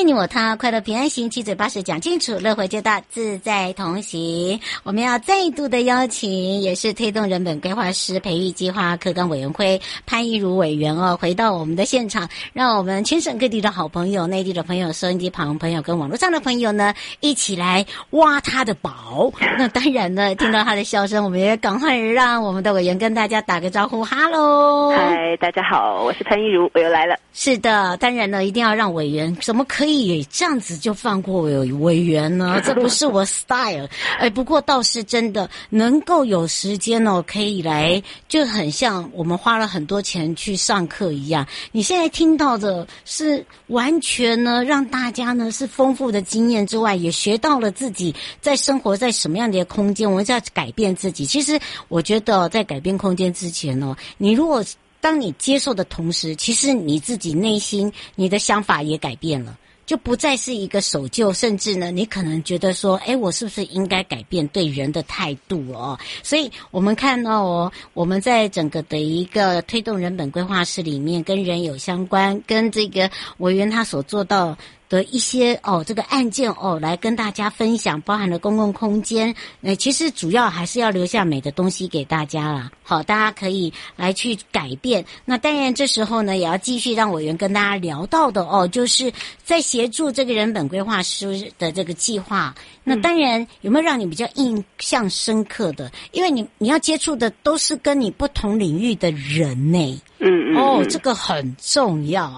见你我他，快乐平安行，七嘴八舌讲清楚，乐活街道自在同行。我们要再度的邀请，也是推动人本规划师培育计划课纲委员会潘一如委员哦，回到我们的现场，让我们全省各地的好朋友、内地的朋友、收音机旁朋友跟网络上的朋友呢，一起来挖他的宝。那当然呢，听到他的笑声，我们也赶快让我们的委员跟大家打个招呼，哈喽，嗨，大家好，我是潘一如，我又来了。是的，当然呢，一定要让委员怎么可以。这样子就放过委委员呢？这不是我 style。哎，不过倒是真的能够有时间哦，可以来，就很像我们花了很多钱去上课一样。你现在听到的是完全呢，让大家呢是丰富的经验之外，也学到了自己在生活在什么样的一个空间，我们要改变自己。其实我觉得在改变空间之前呢，你如果当你接受的同时，其实你自己内心你的想法也改变了。就不再是一个守旧，甚至呢，你可能觉得说，哎，我是不是应该改变对人的态度哦？所以我们看到哦，我们在整个的一个推动人本规划室里面，跟人有相关，跟这个委员他所做到的一些哦，这个案件哦，来跟大家分享，包含了公共空间。呃，其实主要还是要留下美的东西给大家啦。好，大家可以来去改变。那当然，这时候呢，也要继续让委员跟大家聊到的哦，就是在协助这个人本规划师的这个计划。那当然，有没有让你比较印象深刻的？因为你你要接触的都是跟你不同领域的人呢。嗯嗯。哦，这个很重要。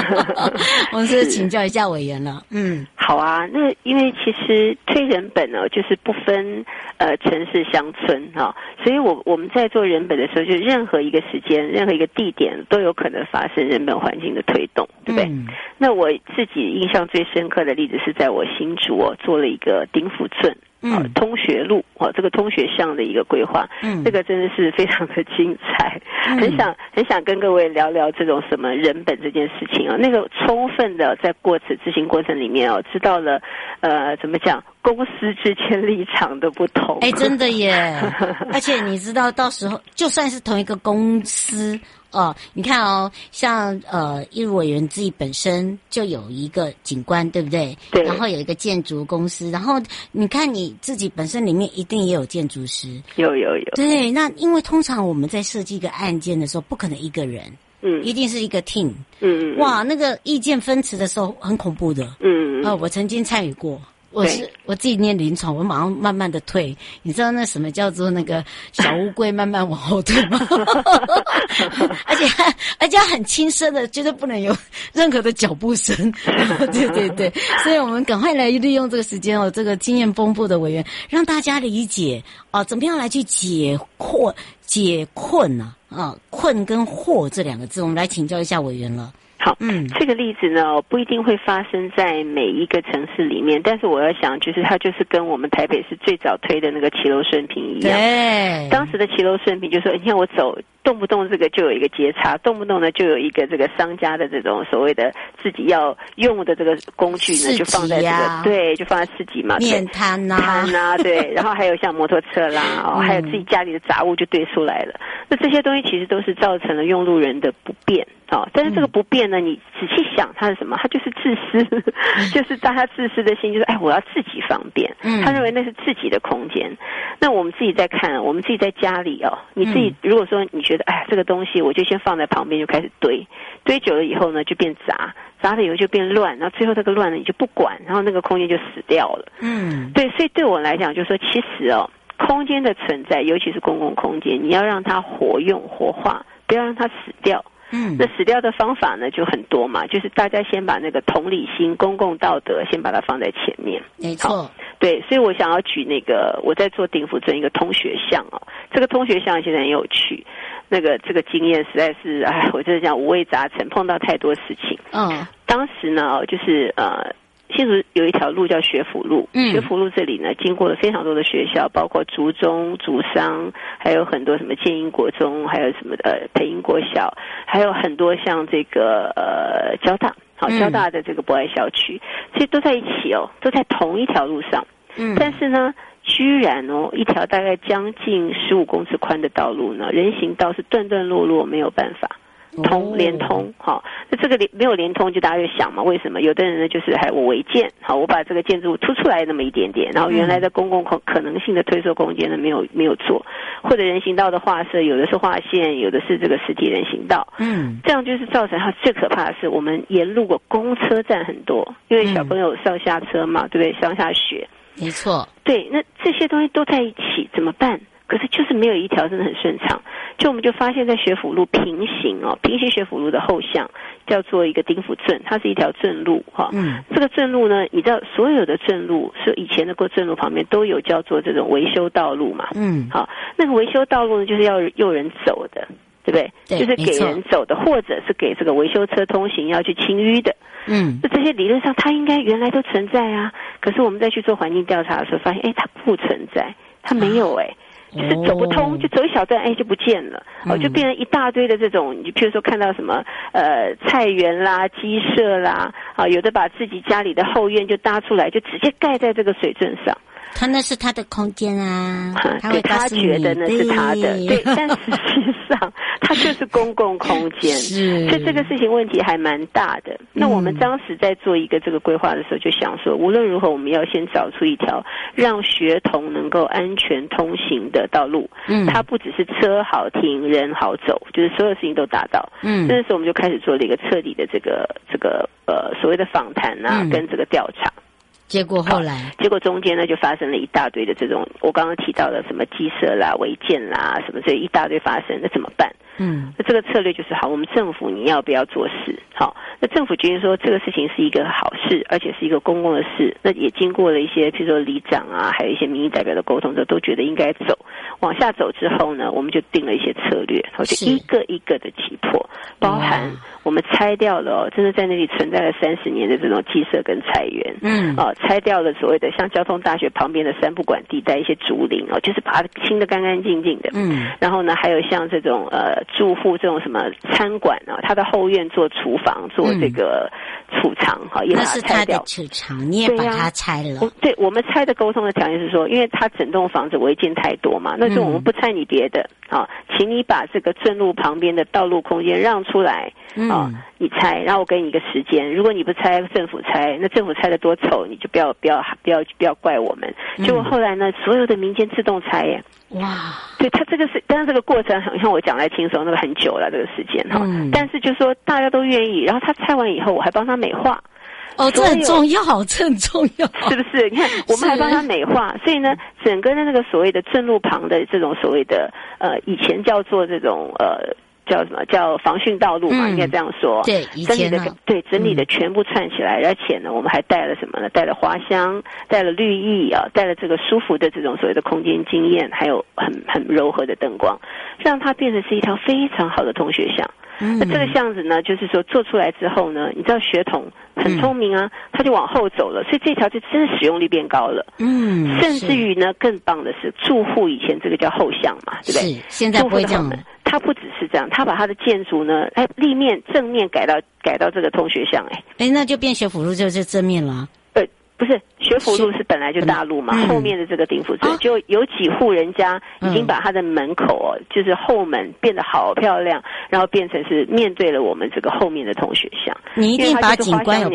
我们是请教一下委员了。嗯，好啊。那因为其实推人本呢，就是不分呃城市乡村哈、哦，所以我我们在做人本的时候，就任何一个时间、任何一个地点都有可能发生人本环境的推动，对不对？嗯、那我自己印象最深刻的例子是在我新竹哦，做了一个。顶府村，嗯，通学路，哦，这个通学巷的一个规划，嗯，这个真的是非常的精彩，嗯、很想很想跟各位聊聊这种什么人本这件事情啊，那个充分的在过此执行过程里面哦，知道了，呃，怎么讲，公司之间立场的不同，哎，真的耶，而且你知道，到时候就算是同一个公司。哦，你看哦，像呃，一如委员自己本身就有一个景观，对不对？对。然后有一个建筑公司，然后你看你自己本身里面一定也有建筑师。有有有。对，那因为通常我们在设计一个案件的时候，不可能一个人，嗯，一定是一个 team，嗯嗯。哇，那个意见分歧的时候很恐怖的，嗯嗯。哦，我曾经参与过。我是我自己念临床，我马上慢慢的退。你知道那什么叫做那个小乌龟慢慢往后退吗？而且而且很轻声的，绝对不能有任何的脚步声。对对对，所以我们赶快来利用这个时间哦，这个经验丰富的委员，让大家理解啊，怎么样来去解惑解困呢？啊，困跟惑这两个字，我们来请教一下委员了。好，嗯，这个例子呢，不一定会发生在每一个城市里面，但是我要想，就是它就是跟我们台北市最早推的那个骑楼顺平一样。对，当时的骑楼顺平就说，你看我走。动不动这个就有一个截差，动不动呢就有一个这个商家的这种所谓的自己要用的这个工具呢，就放在这个、啊、对，就放在自己嘛，面摊呐，摊呐，对，然后还有像摩托车啦，哦，还有自己家里的杂物就堆出来了。那这些东西其实都是造成了用路人的不便。哦，但是这个不便呢，你仔细想，它是什么？它就是自私，就是大家自私的心，就是哎，我要自己方便。嗯，他认为那是自己的空间。那我们自己在看，我们自己在家里哦，你自己如果说你觉得哎，这个东西我就先放在旁边，就开始堆，堆久了以后呢，就变杂，杂了以后就变乱，然后最后这个乱呢，你就不管，然后那个空间就死掉了。嗯，对，所以对我来讲，就是说其实哦，空间的存在，尤其是公共空间，你要让它活用活化，不要让它死掉。嗯，那死掉的方法呢就很多嘛，就是大家先把那个同理心、公共道德先把它放在前面。没错，对，所以我想要举那个我在做鼎福村一个通学巷哦，这个通学巷现在很有趣，那个这个经验实在是哎，我就是讲五味杂陈，碰到太多事情。嗯，当时呢，就是呃。新竹有一条路叫学府路，嗯、学府路这里呢，经过了非常多的学校，包括竹中、竹商，还有很多什么建英国中，还有什么的培英国小，还有很多像这个呃交大，好交大的这个博爱校区，其实都在一起哦，都在同一条路上。嗯，但是呢，居然哦，一条大概将近十五公尺宽的道路呢，人行道是断断落落，没有办法。通连通，好，那这个连没有连通，就大家就想嘛，为什么？有的人呢，就是还我违建，好，我把这个建筑物突出来那么一点点，然后原来的公共可可能性的推缩空间呢，没有没有做，或者人行道的画设，有的是划线，有的是这个实体人行道，嗯，这样就是造成它最可怕的是，我们沿路过公车站很多，因为小朋友上下车嘛，对不对？上下学，没错，对，那这些东西都在一起，怎么办？可是就是没有一条真的很顺畅，就我们就发现，在学府路平行哦，平行学府路的后巷叫做一个丁府镇，它是一条镇路哈。嗯。这个镇路呢，你知道所有的镇路是以前的过镇路旁边都有叫做这种维修道路嘛。嗯。好，那个维修道路呢，就是要有人走的，对不对？对。就是给人走的，或者是给这个维修车通行要去清淤的。嗯。那这些理论上它应该原来都存在啊，可是我们再去做环境调查的时候，发现哎，它不存在，它没有哎。就是走不通，就走一小段，哎，就不见了，哦，就变成一大堆的这种，你譬如说看到什么，呃，菜园啦、鸡舍啦，啊，有的把自己家里的后院就搭出来，就直接盖在这个水圳上。他那是他的空间啊，他对他觉得那是他的，对，但实际上它就是公共空间，是，所以这个事情问题还蛮大的。那我们当时在做一个这个规划的时候，就想说，无论如何，我们要先找出一条让学童能够安全通行的道路。嗯，它不只是车好停，人好走，就是所有事情都达到。嗯，那时候我们就开始做了一个彻底的这个这个呃所谓的访谈啊，跟这个调查。结果后来，结果中间呢就发生了一大堆的这种我刚刚提到的什么鸡舍啦、违建啦，什么这一大堆发生，那怎么办？嗯，那这个策略就是好，我们政府你要不要做事？好，那政府决定说这个事情是一个好事，而且是一个公共的事。那也经过了一些，譬如说里长啊，还有一些民意代表的沟通之后，都觉得应该走。往下走之后呢，我们就定了一些策略，然后就一个一个的击破，包含我们拆掉了哦，真的在那里存在了三十年的这种鸡舍跟菜园，嗯，哦，拆掉了所谓的像交通大学旁边的三不管地带一些竹林哦，就是把它清的干干净净的，嗯，然后呢，还有像这种呃住户这种什么餐馆啊，他的后院做厨房做这个储藏哈，也把它拆掉。储藏你也把它拆了？对，我们拆的沟通的条件是说，因为它整栋房子违建太多嘛，那。就我们不拆你别的啊，请你把这个正路旁边的道路空间让出来啊，你猜，然后我给你一个时间。如果你不猜，政府猜，那政府猜的多丑，你就不要不要不要不要怪我们。结果后来呢，所有的民间自动拆耶，哇！对他这个是，但是这个过程很像我讲来轻松，那个很久了这个时间哈。但是就说大家都愿意，然后他拆完以后，我还帮他美化。哦，这很重要，这很重要，是不是？你看，我们还帮他美化，所以呢，整个的那个所谓的正路旁的这种所谓的呃，以前叫做这种呃，叫什么叫防汛道路嘛，应该这样说。对，以前的对整理的全部串起来，而且呢，我们还带了什么呢？带了花香，带了绿意啊，带了这个舒服的这种所谓的空间经验，还有很很柔和的灯光，让它变成是一条非常好的通学巷。嗯、那这个巷子呢，就是说做出来之后呢，你知道学童很聪明啊，嗯、他就往后走了，所以这条就真的使用率变高了。嗯，甚至于呢，更棒的是住户以前这个叫后巷嘛，对不对？是，现在不会这样的。它不只是这样，它把它的建筑呢，哎，立面正面改到改到这个通学巷，哎，哎，那就变学府路就是正面了。呃不是学府路是本来就大路嘛，嗯、后面的这个鼎福村就有几户人家已经把他的门口哦，嗯、就是后门变得好漂亮，然后变成是面对了我们这个后面的同学巷。你一定把景观有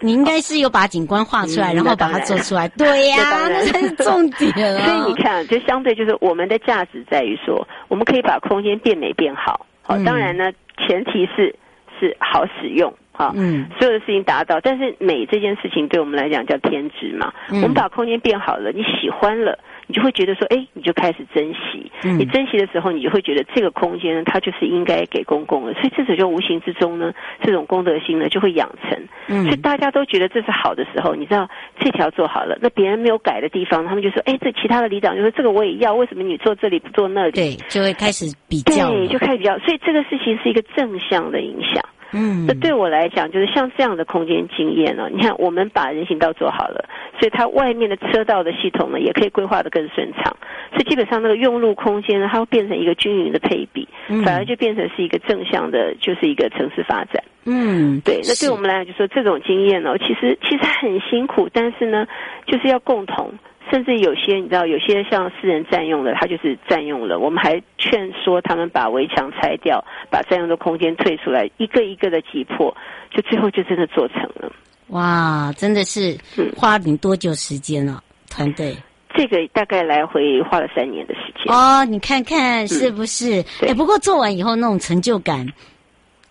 你应该是有把景观画出来，嗯、然后把它做出来。对呀、啊，那才是重点啊。所以你看，就相对就是我们的价值在于说，我们可以把空间变美变好。好，当然呢，前提是是好使用。好，嗯，所有的事情达到，但是美这件事情对我们来讲叫天职嘛。嗯、我们把空间变好了，你喜欢了，你就会觉得说，哎，你就开始珍惜。嗯、你珍惜的时候，你就会觉得这个空间呢，它就是应该给公共的。所以这种就无形之中呢，这种公德心呢就会养成。嗯，所以大家都觉得这是好的时候，你知道这条做好了，那别人没有改的地方，他们就说，哎，这其他的里长就说这个我也要，为什么你做这里不做那里？对，就会开始比较，对，就开始比较。所以这个事情是一个正向的影响。嗯，那对我来讲，就是像这样的空间经验呢。你看，我们把人行道做好了，所以它外面的车道的系统呢，也可以规划得更顺畅。所以基本上那个用路空间呢，它会变成一个均匀的配比，反而就变成是一个正向的，就是一个城市发展。嗯，对。那对我们来讲，就是说这种经验呢，其实其实很辛苦，但是呢，就是要共同。甚至有些你知道，有些像私人占用的，他就是占用了。我们还劝说他们把围墙拆掉，把占用的空间退出来，一个一个的击破，就最后就真的做成了。哇，真的是花你多久时间了？团队、嗯、这个大概来回花了三年的时间。哦，你看看是不是？哎、嗯，不过做完以后那种成就感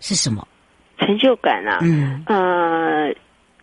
是什么？成就感啊，嗯呃。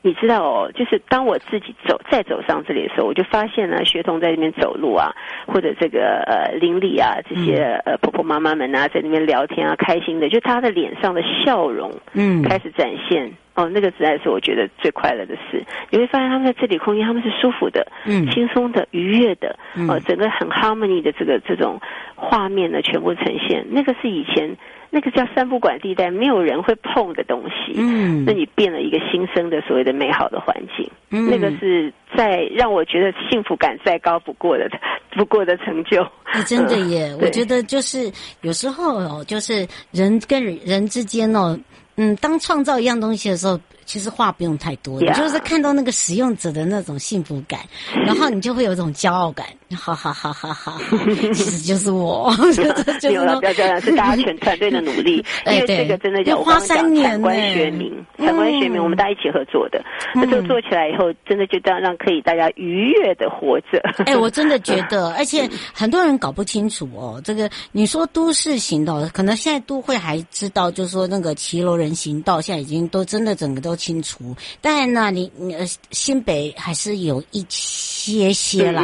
你知道哦，就是当我自己走再走上这里的时候，我就发现呢，学童在那边走路啊，或者这个呃邻里啊，这些呃婆婆妈妈们啊，在那边聊天啊，开心的，就他的脸上的笑容，嗯，开始展现。嗯、哦，那个实在是我觉得最快乐的事。你会发现他们在这里空间，他们是舒服的，嗯，轻松的，愉悦的，呃，整个很 harmony 的这个这种画面呢，全部呈现。那个是以前。那个叫三不管地带，没有人会碰的东西。嗯，那你变了一个新生的所谓的美好的环境。嗯，那个是在让我觉得幸福感再高不过的不过的成就。哎，真的耶！呃，我觉得就是有时候哦，就是人跟人之间哦，嗯，当创造一样东西的时候。其实话不用太多，你就是看到那个使用者的那种幸福感，然后你就会有一种骄傲感，哈哈哈哈哈！其实就是我，有了，不要这样，是大家全团队的努力，因为这个真的叫花三年，产官学民，产官学民，我们大家一起合作的，那这个做起来以后，真的就这样让可以大家愉悦的活着。哎，我真的觉得，而且很多人搞不清楚哦，这个你说都市型的，可能现在都会还知道，就是说那个骑楼人行道现在已经都真的整个都。清除，但那你呃新北还是有一些些啦，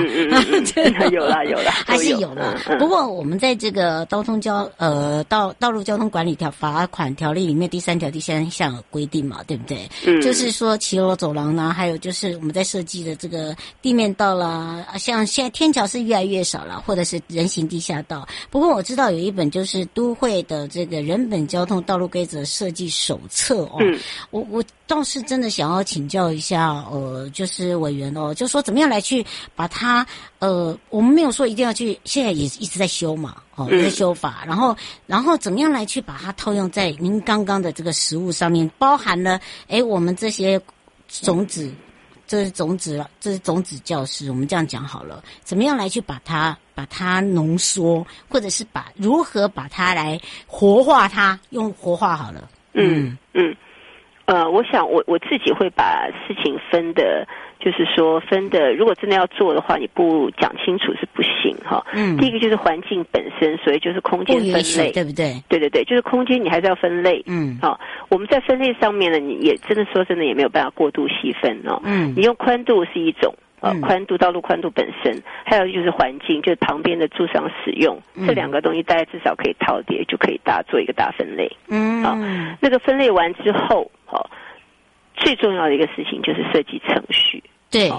有啦有啦，还是有的。不过我们在这个交通交呃道道路交通管理条罚款条例里面第三条第三项规定嘛，对不对？嗯，就是说骑楼走廊呢，还有就是我们在设计的这个地面道啦，像现在天桥是越来越少了，或者是人行地下道。不过我知道有一本就是都会的这个人本交通道路规则设计手册哦，我我。倒是真的想要请教一下，呃，就是委员哦，就说怎么样来去把它，呃，我们没有说一定要去，现在也一直在修嘛，哦，在修法，然后，然后怎么样来去把它套用在您刚刚的这个食物上面，包含了，哎，我们这些种子，这是种子了，这是种子教师，我们这样讲好了，怎么样来去把它，把它浓缩，或者是把如何把它来活化它，用活化好了，嗯。嗯。呃，我想我我自己会把事情分的，就是说分的，如果真的要做的话，你不讲清楚是不行哈。嗯。第一个就是环境本身，所以就是空间分类，对不对？对对对，就是空间你还是要分类。嗯。好，我们在分类上面呢，你也真的说真的也没有办法过度细分哦。嗯。你用宽度是一种。呃，宽度、道路宽度本身，还有就是环境，就是旁边的住商使用，嗯、这两个东西，大家至少可以套叠，就可以大做一个大分类。嗯，好，那个分类完之后，好，最重要的一个事情就是设计程序。对，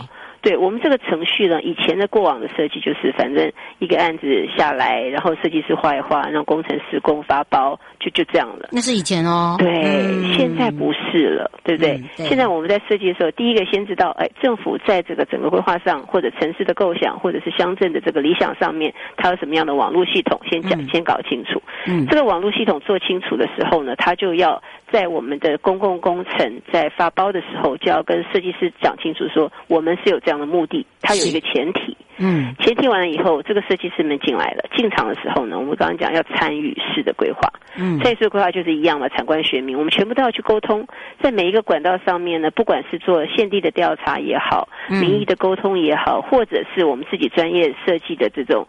对我们这个程序呢，以前的过往的设计就是，反正一个案子下来，然后设计师画一画，让工程师工发包，就就这样了。那是以前哦。对，嗯、现在不是了，对不对？嗯、对，现在我们在设计的时候，第一个先知道，哎，政府在这个整个规划上，或者城市的构想，或者是乡镇的这个理想上面，它有什么样的网络系统，先讲，嗯、先搞清楚。嗯，这个网络系统做清楚的时候呢，它就要。在我们的公共工程在发包的时候，就要跟设计师讲清楚，说我们是有这样的目的，它有一个前提。嗯，前提完了以后，这个设计师们进来了，进场的时候呢，我们刚刚讲要参与式的规划。嗯，参与式规划就是一样嘛，产官学民，我们全部都要去沟通，在每一个管道上面呢，不管是做现地的调查也好，民意的沟通也好，或者是我们自己专业设计的这种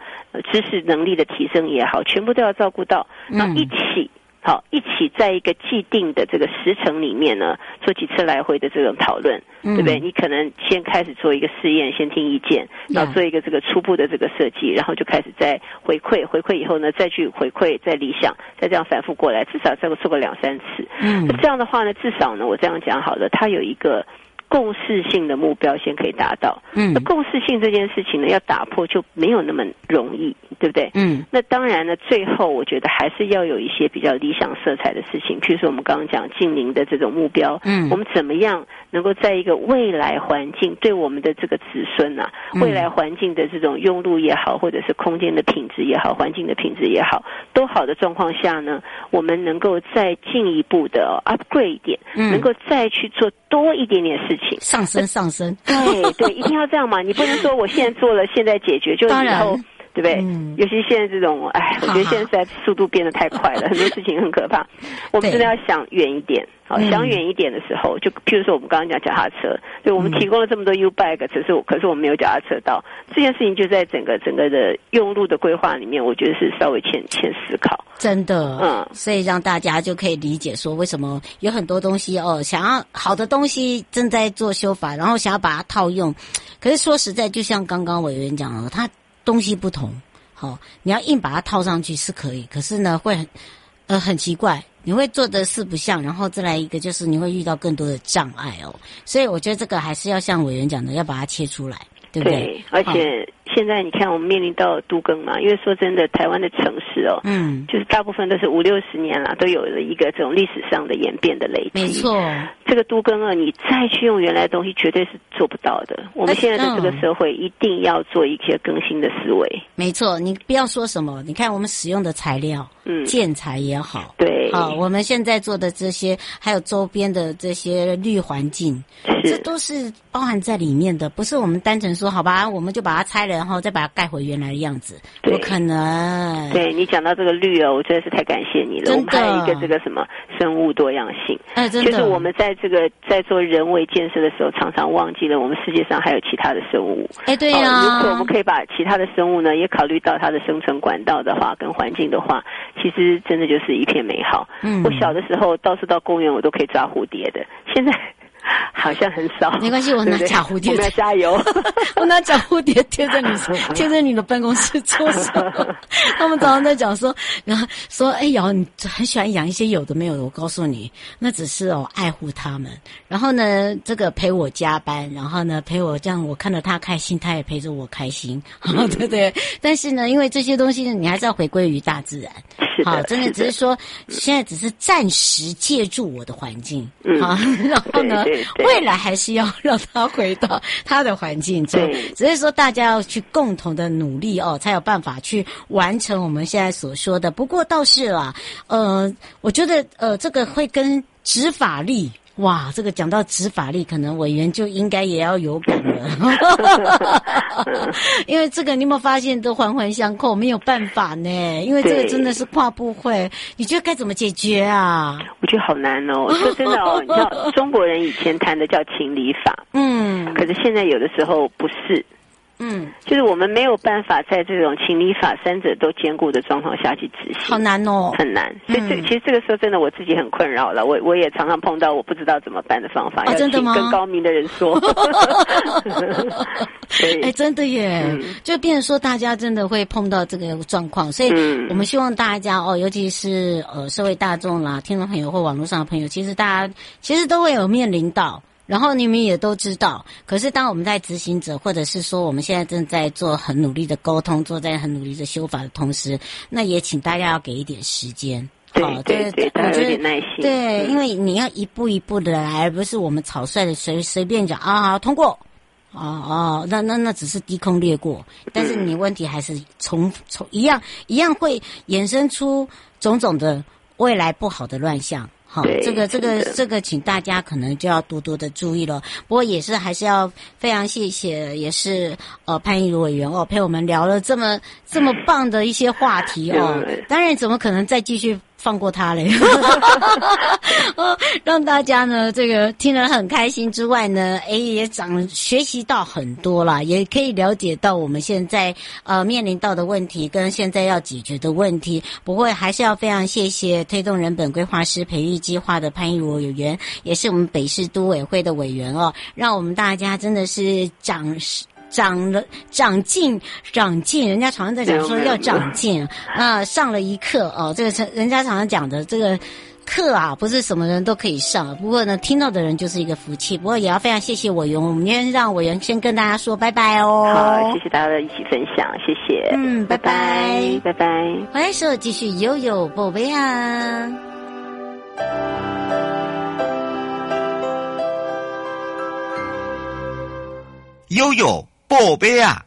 知识能力的提升也好，全部都要照顾到，然后一起。好，一起在一个既定的这个时程里面呢，做几次来回的这种讨论，嗯、对不对？你可能先开始做一个试验，先听意见，然后做一个这个初步的这个设计，然后就开始再回馈，回馈以后呢，再去回馈，再理想，再这样反复过来，至少再做个两三次。嗯，这样的话呢，至少呢，我这样讲好了，它有一个。共识性的目标先可以达到，嗯，那共识性这件事情呢，要打破就没有那么容易，对不对？嗯，那当然呢，最后我觉得还是要有一些比较理想色彩的事情，譬如说我们刚刚讲近邻的这种目标，嗯，我们怎么样能够在一个未来环境对我们的这个子孙啊，未来环境的这种用路也好，或者是空间的品质也好，环境的品质也好，都好的状况下呢，我们能够再进一步的 upgrade 一点，嗯，能够再去做多一点点事情。上升，上升，对对，一定要这样嘛！你不能说我现在做了，现在解决，就以后，对不对？嗯、尤其现在这种，哎，我觉得现在在速度变得太快了，很多事情很可怕。我们真的要想远一点。好，想远一点的时候，就譬如说我们刚刚讲脚踏车，对，我们提供了这么多 U bike，可是我可是我们没有脚踏车道，这件事情就在整个整个的用路的规划里面，我觉得是稍微欠欠思考。真的，嗯，所以让大家就可以理解说，为什么有很多东西哦，想要好的东西正在做修法，然后想要把它套用，可是说实在，就像刚刚委员讲的，它东西不同，好，你要硬把它套上去是可以，可是呢，会很呃很奇怪。你会做的四不像，然后再来一个就是你会遇到更多的障碍哦，所以我觉得这个还是要像委员讲的，要把它切出来，对不对？对，而且。现在你看，我们面临到都更嘛，因为说真的，台湾的城嗯，就是大部分都是五六十年了，都有了一个这种历史上的演变的累积。没错，这个都更二，你再去用原来的东西，绝对是做不到的。我们现在的这个社会，一定要做一些更新的思维。没错，你不要说什么，你看我们使用的材料，嗯，建材也好，对，好，我们现在做的这些，还有周边的这些绿环境，是，这都是包含在里面的，不是我们单纯说好吧，我们就把它拆了。然后再把它盖回原来的样子，不可能。对，你讲到这个绿哦，我真的是太感谢你了。我们还有一个这个什么生物多样性，哎，真的。就是我们在这个在做人为建设的时候，常常忘记了我们世界上还有其他的生物。哎，对呀、啊。如果我们可以把其他的生物呢，也考虑到它的生存管道的话，跟环境的话，其实真的就是一片美好。嗯，我小的时候到处到公园，我都可以抓蝴蝶的。现在。好像很少，没关系，我拿假蝴蝶。我们要加油，我拿假蝴蝶贴在你 贴在你的办公室桌上。他们早上在讲说，然后说，哎瑶，你很喜欢养一些有的没有的。我告诉你，那只是哦爱护他们。然后呢，这个陪我加班，然后呢陪我这样，我看到他开心，他也陪着我开心，对不对？但是呢，因为这些东西，你还是要回归于大自然。好，真的只是说，现在只是暂时借助我的环境，好，然后呢，未来还是要让他回到他的环境中。只是说，大家要去共同的努力哦，才有办法去完成我们现在所说的。不过倒是啦，呃，我觉得呃，这个会跟执法力。哇，这个讲到执法力，可能委员就应该也要有感了，因为这个你有没有发现都环环相扣，没有办法呢？因为这个真的是跨部会，你觉得该怎么解决啊？我觉得好难哦，说真的哦，你知道中国人以前谈的叫情理法，嗯，可是现在有的时候不是。嗯，就是我们没有办法在这种情理法三者都兼顾的状况下去执行，好难哦，很难。所以这其实这个时候真的我自己很困扰了，我我也常常碰到我不知道怎么办的方法，要请更高明的人说。哎，真的耶，就变成说大家真的会碰到这个状况，所以我们希望大家哦，尤其是呃社会大众啦、听众朋友或网络上的朋友，其实大家其实都会有面临到。然后你们也都知道，可是当我们在执行者，或者是说我们现在正在做很努力的沟通，做在很努力的修法的同时，那也请大家要给一点时间。对对对，大家有点耐心。对，因为你要一步一步的来，而不是我们草率的随随便讲啊，好通过。哦哦，那那那只是低空掠过，但是你问题还是从从一样一样会衍生出种种的未来不好的乱象。好，这个这个这个，请大家可能就要多多的注意了。不过也是还是要非常谢谢，也是呃潘一如委员哦，陪我们聊了这么这么棒的一些话题哦。当然，怎么可能再继续？放过他嘞，哦，让大家呢这个听得很开心之外呢，哎也长学习到很多啦，也可以了解到我们现在呃面临到的问题跟现在要解决的问题。不过还是要非常谢谢推动人本规划师培育计划的潘益如委员，也是我们北市都委会的委员哦，让我们大家真的是长。长了长进，长进，人家常常在讲说要长进 啊，上了一课哦。这个是人家常常讲的这个课啊，不是什么人都可以上。不过呢，听到的人就是一个福气。不过也要非常谢谢委员，我们今天让委员先跟大家说拜拜哦。好，谢谢大家的一起分享，谢谢。嗯，拜拜，拜拜。回来时候继续悠悠宝贝啊，悠悠。宝贝啊！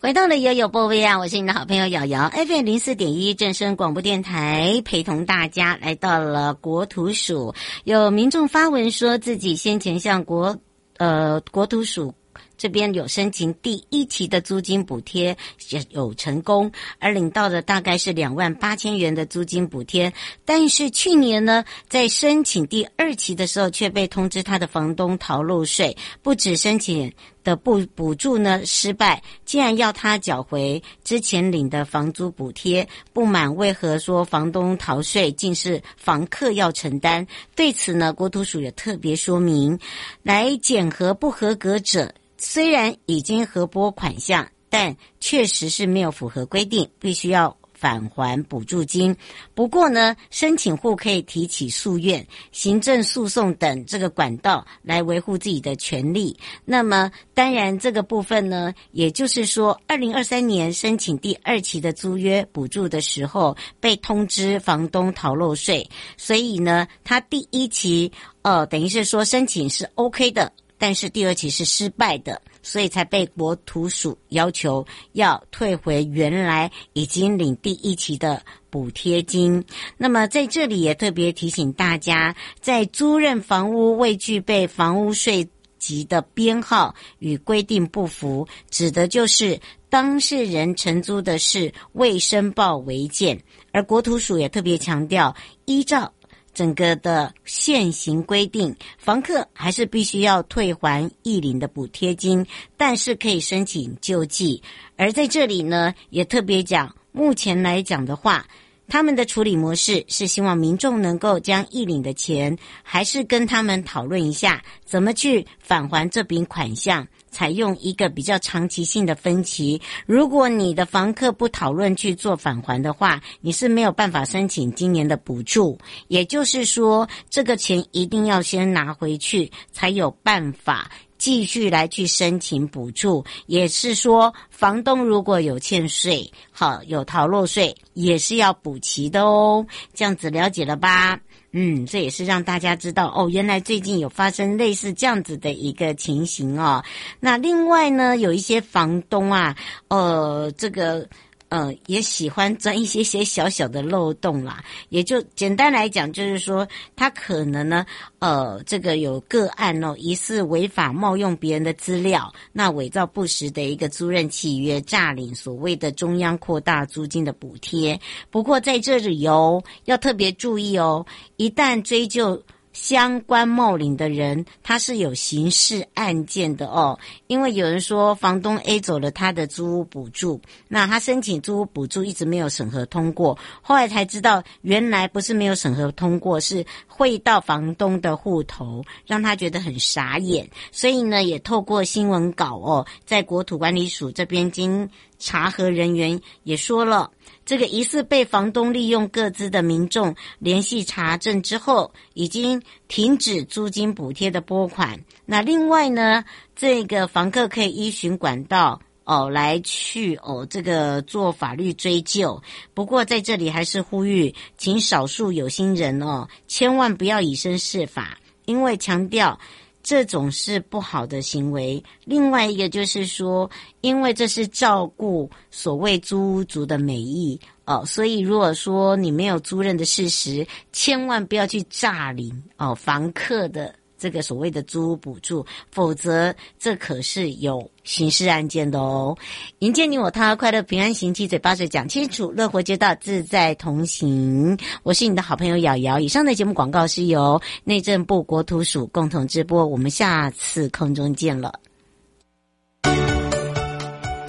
回到了悠悠宝贝啊！我是你的好朋友瑶瑶，FM 零四点一正声广播电台，陪同大家来到了国土署。有民众发文说自己先前向国呃国土署。这边有申请第一期的租金补贴，也有成功，而领到的大概是两万八千元的租金补贴。但是去年呢，在申请第二期的时候，却被通知他的房东逃漏税，不止申请的补补助呢失败，竟然要他缴回之前领的房租补贴。不满为何说房东逃税，竟是房客要承担？对此呢，国土署也特别说明，来检核不合格者。虽然已经核拨款项，但确实是没有符合规定，必须要返还补助金。不过呢，申请户可以提起诉愿、行政诉讼等这个管道来维护自己的权利。那么，当然这个部分呢，也就是说，二零二三年申请第二期的租约补助的时候，被通知房东逃漏税，所以呢，他第一期呃，等于是说申请是 OK 的。但是第二期是失败的，所以才被国土署要求要退回原来已经领第一期的补贴金。那么在这里也特别提醒大家，在租赁房屋未具备房屋税籍的编号与规定不符，指的就是当事人承租的是未申报违建。而国土署也特别强调，依照。整个的现行规定，房客还是必须要退还义领的补贴金，但是可以申请救济。而在这里呢，也特别讲，目前来讲的话，他们的处理模式是希望民众能够将义领的钱，还是跟他们讨论一下，怎么去返还这笔款项。采用一个比较长期性的分期，如果你的房客不讨论去做返还的话，你是没有办法申请今年的补助。也就是说，这个钱一定要先拿回去，才有办法继续来去申请补助。也是说，房东如果有欠税，好，有逃漏税，也是要补齐的哦。这样子了解了吧？嗯，这也是让大家知道哦，原来最近有发生类似这样子的一个情形哦。那另外呢，有一些房东啊，呃，这个。呃，也喜欢钻一些些小小的漏洞啦，也就简单来讲，就是说他可能呢，呃，这个有个案哦，疑似违法冒用别人的资料，那伪造不实的一个租赁契约，诈领所谓的中央扩大租金的补贴。不过在这里哦，要特别注意哦，一旦追究。相关冒领的人，他是有刑事案件的哦。因为有人说房东 A 走了他的租屋补助，那他申请租屋补助一直没有审核通过，后来才知道原来不是没有审核通过，是汇到房东的户头，让他觉得很傻眼。所以呢，也透过新闻稿哦，在国土管理署这边经查核人员也说了，这个疑似被房东利用各自的民众联系查证之后，已经停止租金补贴的拨款。那另外呢，这个房客可以依循管道哦来去哦这个做法律追究。不过在这里还是呼吁，请少数有心人哦，千万不要以身试法，因为强调。这种是不好的行为。另外一个就是说，因为这是照顾所谓租屋族的美意哦，所以如果说你没有租任的事实，千万不要去诈领哦房客的。这个所谓的租屋补助，否则这可是有刑事案件的哦。迎接你我他，快乐平安行，七嘴八舌讲清楚，乐活街道自在同行。我是你的好朋友瑶瑶。以上的节目广告是由内政部国土署共同直播。我们下次空中见了。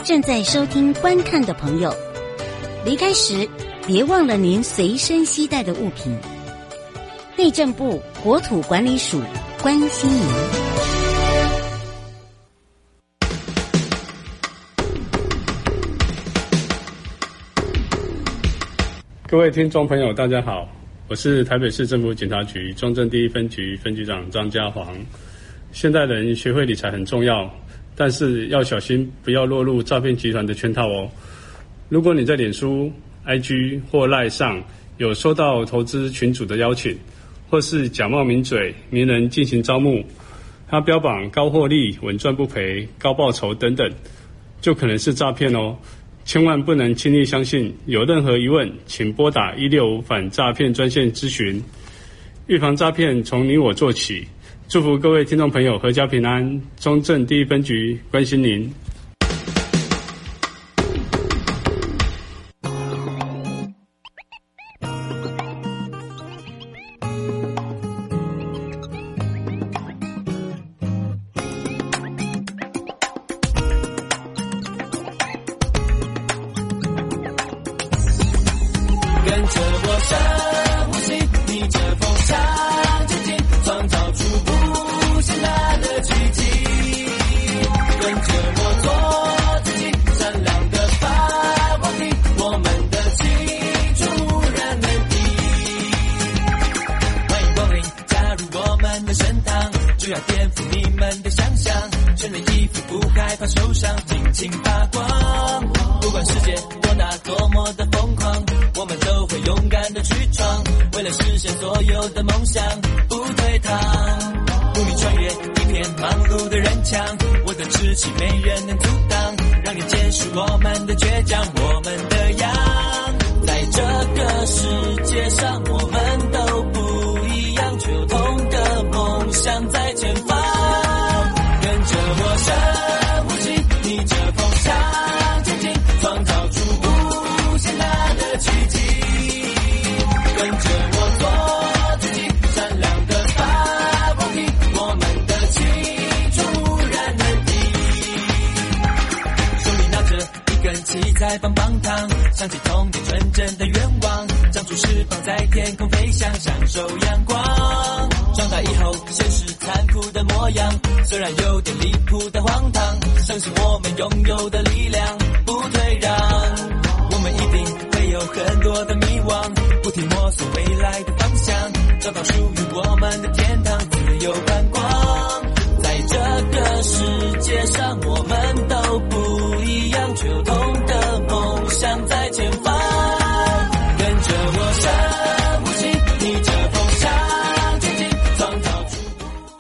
正在收听观看的朋友，离开时别忘了您随身携带的物品。内政部国土管理署。关心您，各位听众朋友，大家好，我是台北市政府警察局中正第一分局分局长张家煌。现代人学会理财很重要，但是要小心，不要落入诈骗集团的圈套哦。如果你在脸书、IG 或 LINE 上有收到投资群组的邀请，或是假冒名嘴、名人进行招募，他标榜高获利、稳赚不赔、高报酬等等，就可能是诈骗哦！千万不能轻易相信。有任何疑问，请拨打一六五反诈骗专线咨询。预防诈骗，从你我做起。祝福各位听众朋友阖家平安。中正第一分局关心您。虽然有点离谱的荒唐相信我们拥有的力量。